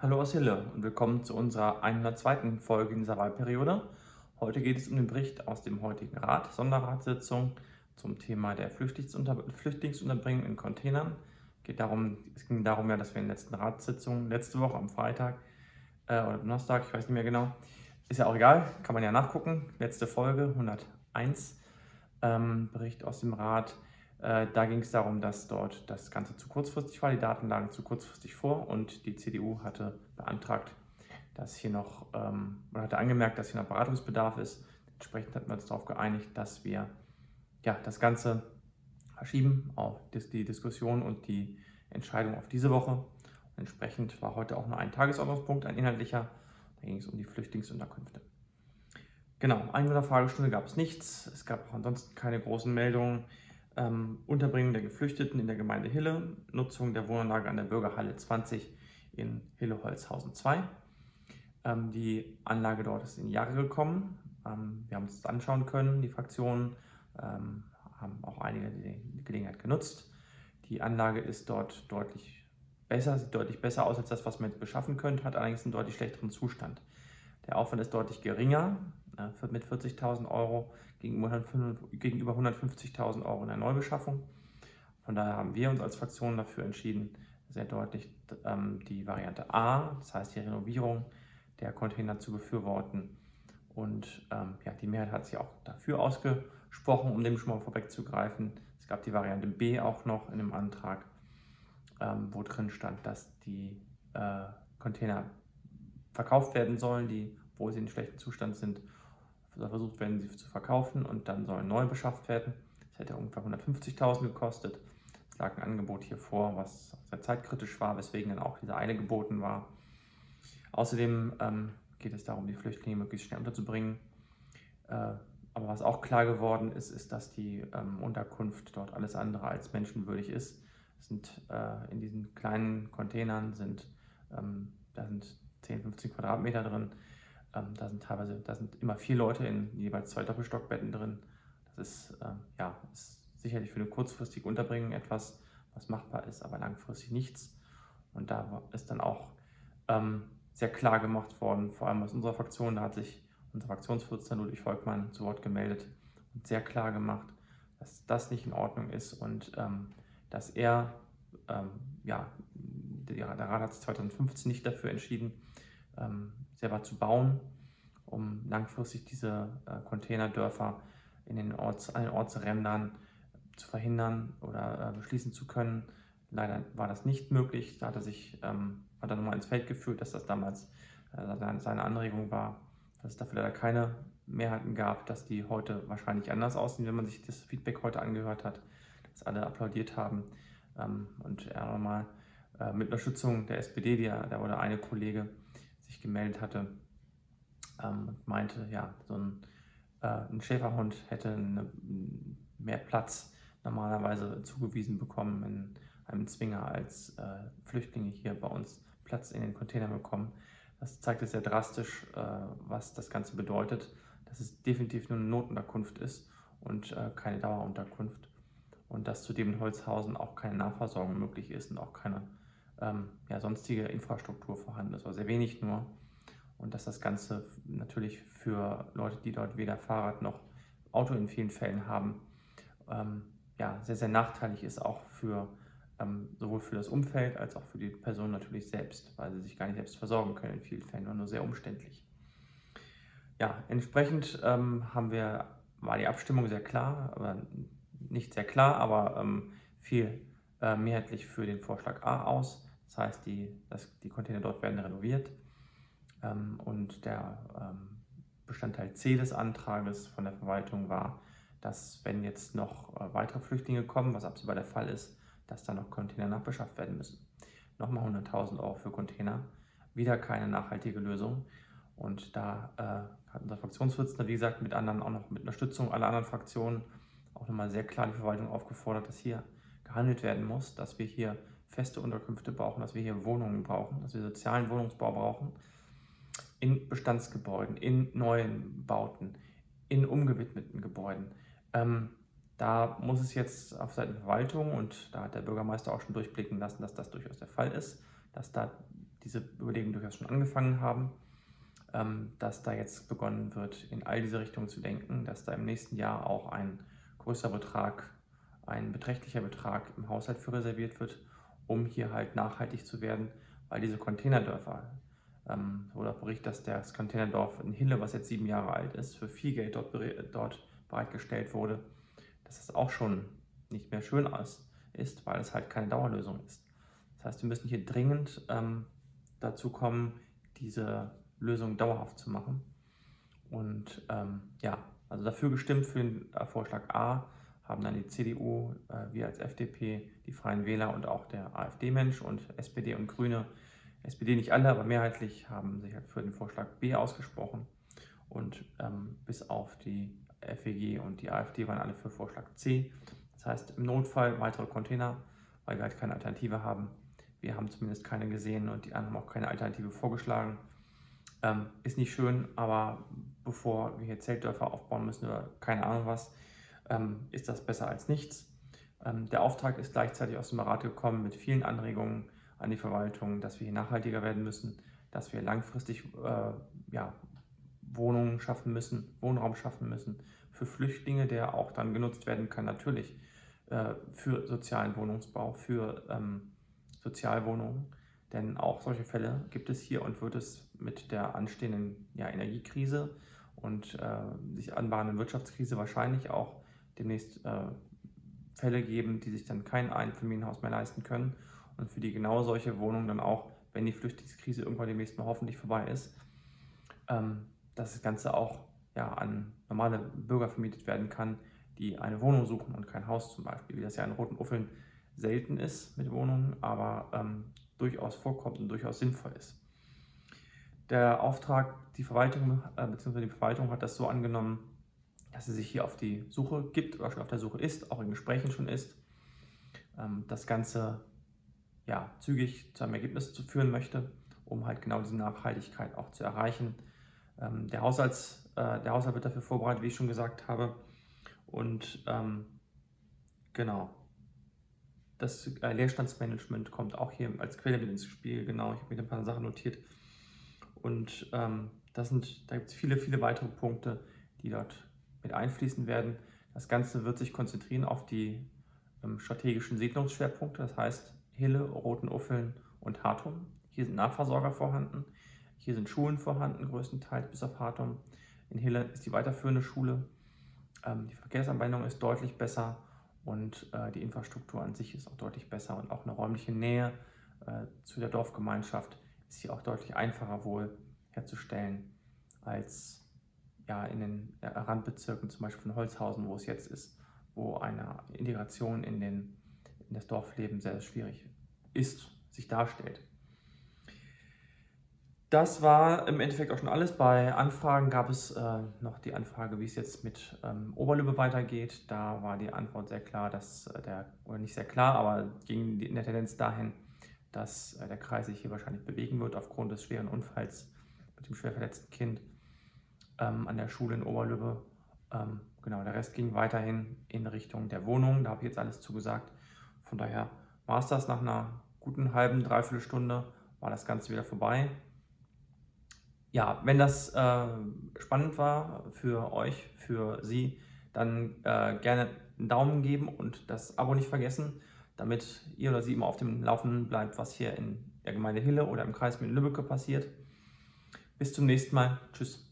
Hallo aus Hille und willkommen zu unserer 102. Folge in dieser Wahlperiode. Heute geht es um den Bericht aus dem heutigen Rat, Sonderratssitzung zum Thema der Flüchtlingsunter Flüchtlingsunterbringung in Containern. Geht darum, es ging darum ja, dass wir in der letzten Ratssitzung, letzte Woche am Freitag äh, oder Donnerstag, ich weiß nicht mehr genau, ist ja auch egal, kann man ja nachgucken, letzte Folge 101, ähm, Bericht aus dem Rat da ging es darum, dass dort das Ganze zu kurzfristig war, die Daten lagen zu kurzfristig vor und die CDU hatte beantragt, dass hier noch, ähm, oder hatte angemerkt, dass hier noch Beratungsbedarf ist. Entsprechend hatten wir uns darauf geeinigt, dass wir ja, das Ganze verschieben, auf die Diskussion und die Entscheidung auf diese Woche. Und entsprechend war heute auch nur ein Tagesordnungspunkt, ein inhaltlicher. Da ging es um die Flüchtlingsunterkünfte. Genau, eine Fragestunde gab es nichts. Es gab auch ansonsten keine großen Meldungen ähm, Unterbringung der Geflüchteten in der Gemeinde Hille, Nutzung der Wohnanlage an der Bürgerhalle 20 in Hille-Holzhausen 2. Ähm, die Anlage dort ist in Jahre gekommen. Ähm, wir haben uns das anschauen können, die Fraktionen ähm, haben auch einige die Gelegenheit genutzt. Die Anlage ist dort deutlich besser, sieht deutlich besser aus als das, was man jetzt beschaffen könnte, hat allerdings einen deutlich schlechteren Zustand. Der Aufwand ist deutlich geringer, äh, mit 40.000 Euro gegenüber 150.000 Euro in der Neubeschaffung. Von daher haben wir uns als Fraktion dafür entschieden, sehr deutlich ähm, die Variante A, das heißt die Renovierung der Container zu befürworten. Und ähm, ja, die Mehrheit hat sich auch dafür ausgesprochen, um dem schon mal vorwegzugreifen. Es gab die Variante B auch noch in dem Antrag, ähm, wo drin stand, dass die äh, Container verkauft werden sollen, die, wo sie in schlechtem Zustand sind versucht werden, sie zu verkaufen und dann sollen neu beschafft werden. Das hätte ungefähr 150.000 gekostet. Es lag ein Angebot hier vor, was sehr zeitkritisch war, weswegen dann auch diese Eile geboten war. Außerdem ähm, geht es darum, die Flüchtlinge möglichst schnell unterzubringen. Äh, aber was auch klar geworden ist, ist, dass die ähm, Unterkunft dort alles andere als menschenwürdig ist. Es sind äh, in diesen kleinen Containern sind, ähm, da sind 10, 15 Quadratmeter drin. Ähm, da sind teilweise, da sind immer vier Leute in jeweils zwei Doppelstockbetten drin. Das ist, ähm, ja, ist sicherlich für eine kurzfristige Unterbringung etwas, was machbar ist, aber langfristig nichts. Und da ist dann auch ähm, sehr klar gemacht worden, vor allem aus unserer Fraktion, da hat sich unser Fraktionsvorsitzender Ludwig Volkmann zu Wort gemeldet und sehr klar gemacht, dass das nicht in Ordnung ist und ähm, dass er, ähm, ja, der, Rat hat sich 2015 nicht dafür entschieden, ähm, selber zu bauen, um langfristig diese äh, Containerdörfer in den, Orts, an den Ortsrändern zu verhindern oder äh, beschließen zu können. Leider war das nicht möglich. Da hat er sich ähm, hat er nochmal ins Feld geführt, dass das damals äh, seine Anregung war, dass es dafür leider keine Mehrheiten gab, dass die heute wahrscheinlich anders aussehen, wenn man sich das Feedback heute angehört hat, dass alle applaudiert haben ähm, und er nochmal äh, mit Unterstützung der SPD, die, da wurde eine Kollege, sich gemeldet hatte ähm, und meinte, ja, so ein, äh, ein Schäferhund hätte eine, mehr Platz normalerweise zugewiesen bekommen in einem Zwinger, als äh, Flüchtlinge hier bei uns Platz in den Containern bekommen. Das zeigt sehr drastisch, äh, was das Ganze bedeutet, dass es definitiv nur eine Notunterkunft ist und äh, keine Dauerunterkunft. Und dass zudem in Holzhausen auch keine Nahversorgung möglich ist und auch keine ähm, ja, sonstige Infrastruktur vorhanden ist, oder sehr wenig nur. Und dass das Ganze natürlich für Leute, die dort weder Fahrrad noch Auto in vielen Fällen haben, ähm, ja, sehr, sehr nachteilig ist, auch für ähm, sowohl für das Umfeld als auch für die Person natürlich selbst, weil sie sich gar nicht selbst versorgen können in vielen Fällen, nur sehr umständlich. Ja, entsprechend ähm, haben wir, war die Abstimmung sehr klar, aber nicht sehr klar, aber ähm, viel äh, mehrheitlich für den Vorschlag A aus. Das heißt, die, das, die Container dort werden renoviert. Ähm, und der ähm, Bestandteil C des Antrages von der Verwaltung war, dass wenn jetzt noch äh, weitere Flüchtlinge kommen, was absehbar der Fall ist, dass dann noch Container nachbeschafft werden müssen. Nochmal 100.000 Euro für Container. Wieder keine nachhaltige Lösung. Und da äh, hat unser Fraktionsvorsitzender, wie gesagt, mit anderen, auch noch mit Unterstützung aller anderen Fraktionen, auch nochmal sehr klar die Verwaltung aufgefordert, dass hier gehandelt werden muss, dass wir hier feste Unterkünfte brauchen, dass wir hier Wohnungen brauchen, dass wir sozialen Wohnungsbau brauchen, in Bestandsgebäuden, in neuen Bauten, in umgewidmeten Gebäuden. Ähm, da muss es jetzt auf Seiten der Verwaltung, und da hat der Bürgermeister auch schon durchblicken lassen, dass das durchaus der Fall ist, dass da diese Überlegungen durchaus schon angefangen haben, ähm, dass da jetzt begonnen wird, in all diese Richtungen zu denken, dass da im nächsten Jahr auch ein größerer Betrag, ein beträchtlicher Betrag im Haushalt für reserviert wird, um hier halt nachhaltig zu werden, weil diese Containerdörfer, ähm, wurde auch berichtet, dass das Containerdorf in Hille, was jetzt sieben Jahre alt ist, für viel Geld dort, dort bereitgestellt wurde, dass es auch schon nicht mehr schön ist, weil es halt keine Dauerlösung ist. Das heißt, wir müssen hier dringend ähm, dazu kommen, diese Lösung dauerhaft zu machen. Und ähm, ja, also dafür gestimmt für den äh, Vorschlag A haben dann die CDU, äh, wir als FDP, die Freien Wähler und auch der AfD-Mensch und SPD und Grüne, SPD nicht alle, aber mehrheitlich haben sich halt für den Vorschlag B ausgesprochen. Und ähm, bis auf die FEG und die AfD waren alle für Vorschlag C. Das heißt, im Notfall weitere Container, weil wir halt keine Alternative haben. Wir haben zumindest keine gesehen und die anderen haben auch keine Alternative vorgeschlagen. Ähm, ist nicht schön, aber bevor wir hier Zeltdörfer aufbauen müssen oder keine Ahnung was, ähm, ist das besser als nichts. Ähm, der Auftrag ist gleichzeitig aus dem Rat gekommen mit vielen Anregungen an die Verwaltung, dass wir hier nachhaltiger werden müssen, dass wir langfristig äh, ja, Wohnungen schaffen müssen, Wohnraum schaffen müssen für Flüchtlinge, der auch dann genutzt werden kann, natürlich äh, für sozialen Wohnungsbau, für ähm, Sozialwohnungen. Denn auch solche Fälle gibt es hier und wird es mit der anstehenden ja, Energiekrise und äh, sich anbahnenden Wirtschaftskrise wahrscheinlich auch demnächst äh, Fälle geben, die sich dann kein Einfamilienhaus mehr leisten können und für die genau solche Wohnungen dann auch, wenn die Flüchtlingskrise irgendwann demnächst mal hoffentlich vorbei ist, ähm, dass das Ganze auch ja, an normale Bürger vermietet werden kann, die eine Wohnung suchen und kein Haus zum Beispiel, wie das ja in Roten Uffeln selten ist mit Wohnungen, aber ähm, durchaus vorkommt und durchaus sinnvoll ist. Der Auftrag, die Verwaltung äh, bzw. die Verwaltung hat das so angenommen, dass sie sich hier auf die Suche gibt oder schon auf der Suche ist, auch in Gesprächen schon ist, ähm, das Ganze ja, zügig zu einem Ergebnis zu führen möchte, um halt genau diese Nachhaltigkeit auch zu erreichen. Ähm, der, Haushalts, äh, der Haushalt wird dafür vorbereitet, wie ich schon gesagt habe. Und ähm, genau, das äh, Leerstandsmanagement kommt auch hier als Quelle mit ins Spiel. Genau, ich habe mir ein paar Sachen notiert. Und ähm, das sind, da gibt es viele, viele weitere Punkte, die dort mit einfließen werden. Das Ganze wird sich konzentrieren auf die ähm, strategischen Siedlungsschwerpunkte, das heißt Hille, Roten Uffeln und Hartum. Hier sind Nahversorger vorhanden. Hier sind Schulen vorhanden, größtenteils bis auf Hartum. In Hille ist die weiterführende Schule. Ähm, die Verkehrsanbindung ist deutlich besser und äh, die Infrastruktur an sich ist auch deutlich besser und auch eine räumliche Nähe äh, zu der Dorfgemeinschaft ist hier auch deutlich einfacher wohl herzustellen als ja, in den äh, Randbezirken, zum Beispiel von Holzhausen, wo es jetzt ist, wo eine Integration in, den, in das Dorfleben sehr, schwierig ist, sich darstellt. Das war im Endeffekt auch schon alles. Bei Anfragen gab es äh, noch die Anfrage, wie es jetzt mit ähm, Oberlübbe weitergeht. Da war die Antwort sehr klar, dass äh, der, oder nicht sehr klar, aber ging in der Tendenz dahin, dass äh, der Kreis sich hier wahrscheinlich bewegen wird aufgrund des schweren Unfalls mit dem schwer verletzten Kind ähm, an der Schule in Oberlübbe. Ähm, genau, der Rest ging weiterhin in Richtung der Wohnung. Da habe ich jetzt alles zugesagt. Von daher war es das nach einer guten halben, dreiviertel Stunde, war das Ganze wieder vorbei ja, wenn das äh, spannend war für euch, für Sie, dann äh, gerne einen Daumen geben und das Abo nicht vergessen, damit ihr oder Sie immer auf dem Laufenden bleibt, was hier in der Gemeinde Hille oder im Kreis mit Lübbecke passiert. Bis zum nächsten Mal. Tschüss.